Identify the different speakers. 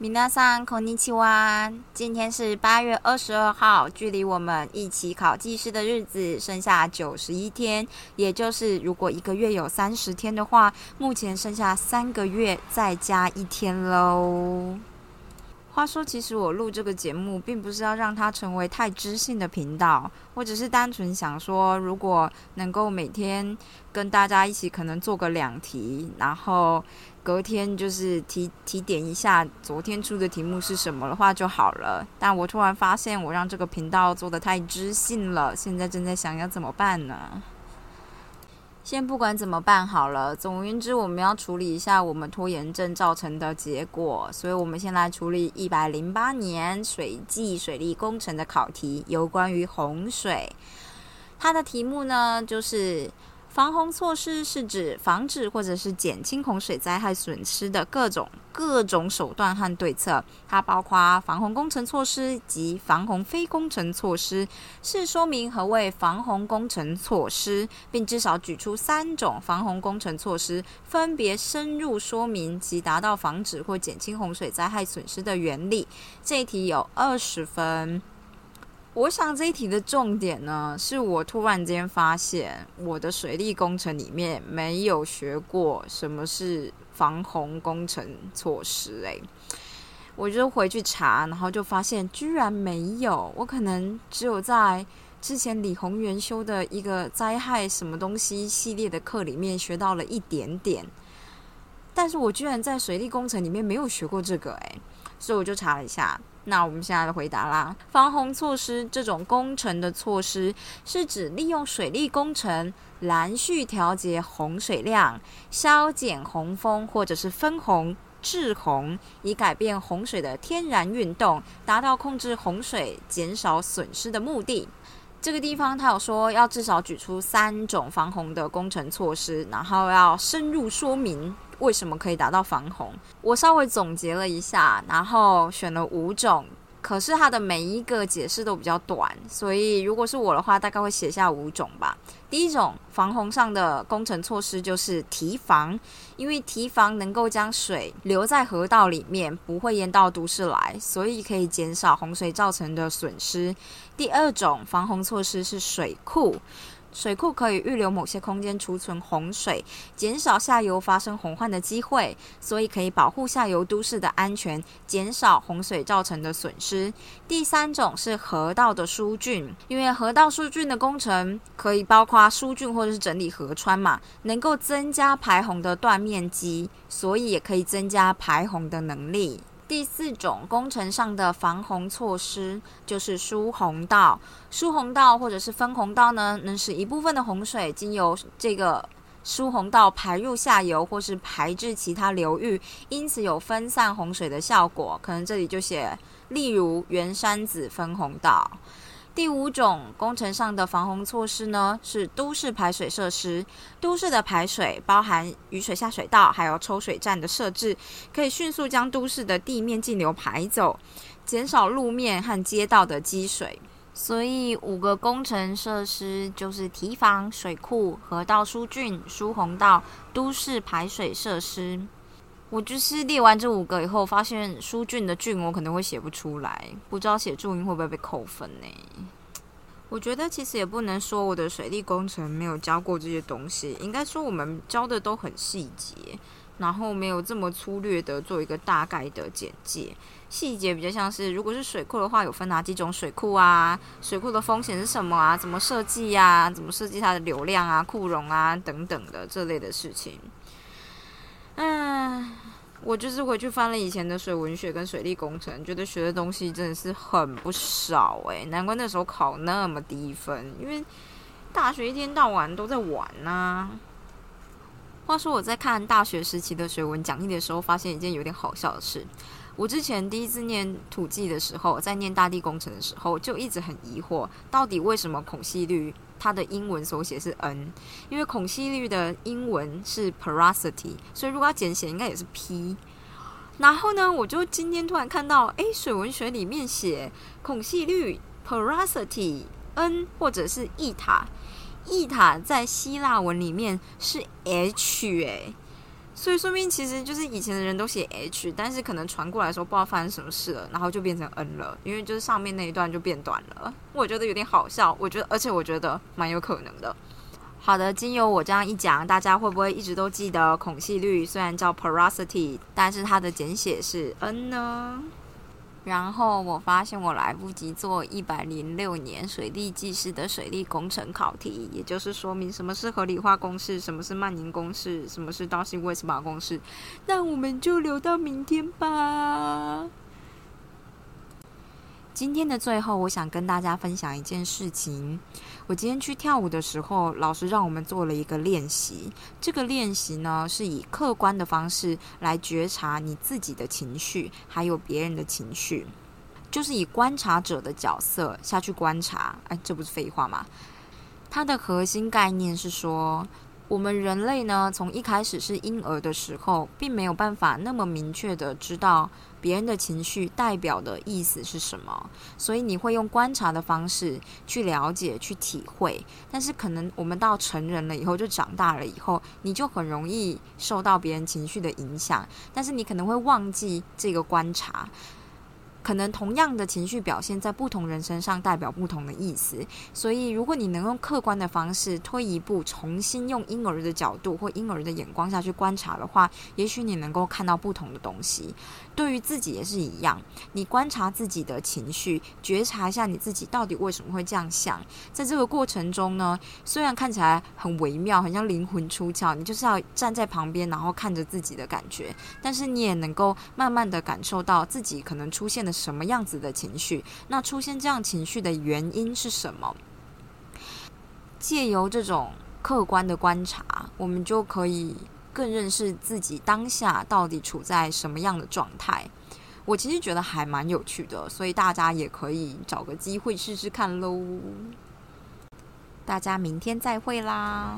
Speaker 1: 皆さんこんにちは。今天是八月二十二号，距离我们一起考技师的日子剩下九十一天，也就是如果一个月有三十天的话，目前剩下三个月再加一天喽。 话说，其实我录这个节目，并不是要让它成为太知性的频道，我只是单纯想说，如果能够每天跟大家一起，可能做个两题，然后隔天就是提提点一下昨天出的题目是什么的话就好了。但我突然发现，我让这个频道做的太知性了，现在正在想要怎么办呢？先不管怎么办好了，总而言之，我们要处理一下我们拖延症造成的结果，所以我们先来处理一百零八年水技水利工程的考题，有关于洪水。它的题目呢，就是。防洪措施是指防止或者是减轻洪水灾害损失的各种各种手段和对策，它包括防洪工程措施及防洪非工程措施，是说明何谓防洪工程措施，并至少举出三种防洪工程措施，分别深入说明及达到防止或减轻洪水灾害损失的原理。这一题有二十分。我想这一题的重点呢，是我突然间发现我的水利工程里面没有学过什么是防洪工程措施。诶，我就回去查，然后就发现居然没有。我可能只有在之前李宏源修的一个灾害什么东西系列的课里面学到了一点点，但是我居然在水利工程里面没有学过这个。诶，所以我就查了一下。那我们现在的回答啦，防洪措施这种工程的措施，是指利用水利工程拦蓄调节洪水量、削减洪峰或者是分洪、滞洪，以改变洪水的天然运动，达到控制洪水、减少损失的目的。这个地方他有说要至少举出三种防洪的工程措施，然后要深入说明。为什么可以达到防洪？我稍微总结了一下，然后选了五种，可是它的每一个解释都比较短，所以如果是我的话，大概会写下五种吧。第一种防洪上的工程措施就是堤防，因为堤防能够将水留在河道里面，不会淹到都市来，所以可以减少洪水造成的损失。第二种防洪措施是水库。水库可以预留某些空间储存洪水，减少下游发生洪患的机会，所以可以保护下游都市的安全，减少洪水造成的损失。第三种是河道的疏浚，因为河道疏浚的工程可以包括疏浚或者是整理河川嘛，能够增加排洪的断面积，所以也可以增加排洪的能力。第四种工程上的防洪措施就是疏洪道。疏洪道或者是分洪道呢，能使一部分的洪水经由这个疏洪道排入下游，或是排至其他流域，因此有分散洪水的效果。可能这里就写，例如圆山子分洪道。第五种工程上的防洪措施呢，是都市排水设施。都市的排水包含雨水下水道，还有抽水站的设置，可以迅速将都市的地面径流排走，减少路面和街道的积水。所以五个工程设施就是堤防、水库、河道疏浚、疏洪道、都市排水设施。我就是列完这五个以后，发现书俊的俊我可能会写不出来，不知道写注音会不会被扣分呢？我觉得其实也不能说我的水利工程没有教过这些东西，应该说我们教的都很细节，然后没有这么粗略的做一个大概的简介。细节比较像是，如果是水库的话，有分哪几种水库啊？水库的风险是什么啊？怎么设计呀？怎么设计它的流量啊、库容啊等等的这类的事情。我就是回去翻了以前的水文学跟水利工程，觉得学的东西真的是很不少诶，难怪那时候考那么低分，因为大学一天到晚都在玩呐。话说我在看大学时期的水文讲义的时候，发现一件有点好笑的事。我之前第一次念土记的时候，在念大地工程的时候，就一直很疑惑，到底为什么孔隙率它的英文手写是 n？因为孔隙率的英文是 porosity，所以如果要简写，应该也是 p。然后呢，我就今天突然看到，哎，水文学里面写孔隙率 porosity N 或者是 e 塔，，e 塔在希腊文里面是 H 哎，所以说明其实就是以前的人都写 H，但是可能传过来的时候不知道发生什么事了，然后就变成 N 了，因为就是上面那一段就变短了。我觉得有点好笑，我觉得而且我觉得蛮有可能的。好的，经由我这样一讲，大家会不会一直都记得孔隙率虽然叫 porosity，但是它的简写是 N 呢？然后我发现我来不及做一百零六年水利技师的水利工程考题，也就是说明什么是合理化公式，什么是曼宁公式，什么是道西威斯玛公式。那我们就留到明天吧。今天的最后，我想跟大家分享一件事情。我今天去跳舞的时候，老师让我们做了一个练习。这个练习呢，是以客观的方式来觉察你自己的情绪，还有别人的情绪，就是以观察者的角色下去观察。哎，这不是废话吗？它的核心概念是说。我们人类呢，从一开始是婴儿的时候，并没有办法那么明确的知道别人的情绪代表的意思是什么，所以你会用观察的方式去了解、去体会。但是可能我们到成人了以后，就长大了以后，你就很容易受到别人情绪的影响，但是你可能会忘记这个观察。可能同样的情绪表现在不同人身上代表不同的意思，所以如果你能用客观的方式退一步，重新用婴儿的角度或婴儿的眼光下去观察的话，也许你能够看到不同的东西。对于自己也是一样，你观察自己的情绪，觉察一下你自己到底为什么会这样想。在这个过程中呢，虽然看起来很微妙，很像灵魂出窍，你就是要站在旁边，然后看着自己的感觉，但是你也能够慢慢的感受到自己可能出现的。什么样子的情绪？那出现这样情绪的原因是什么？借由这种客观的观察，我们就可以更认识自己当下到底处在什么样的状态。我其实觉得还蛮有趣的，所以大家也可以找个机会试试看喽。大家明天再会啦！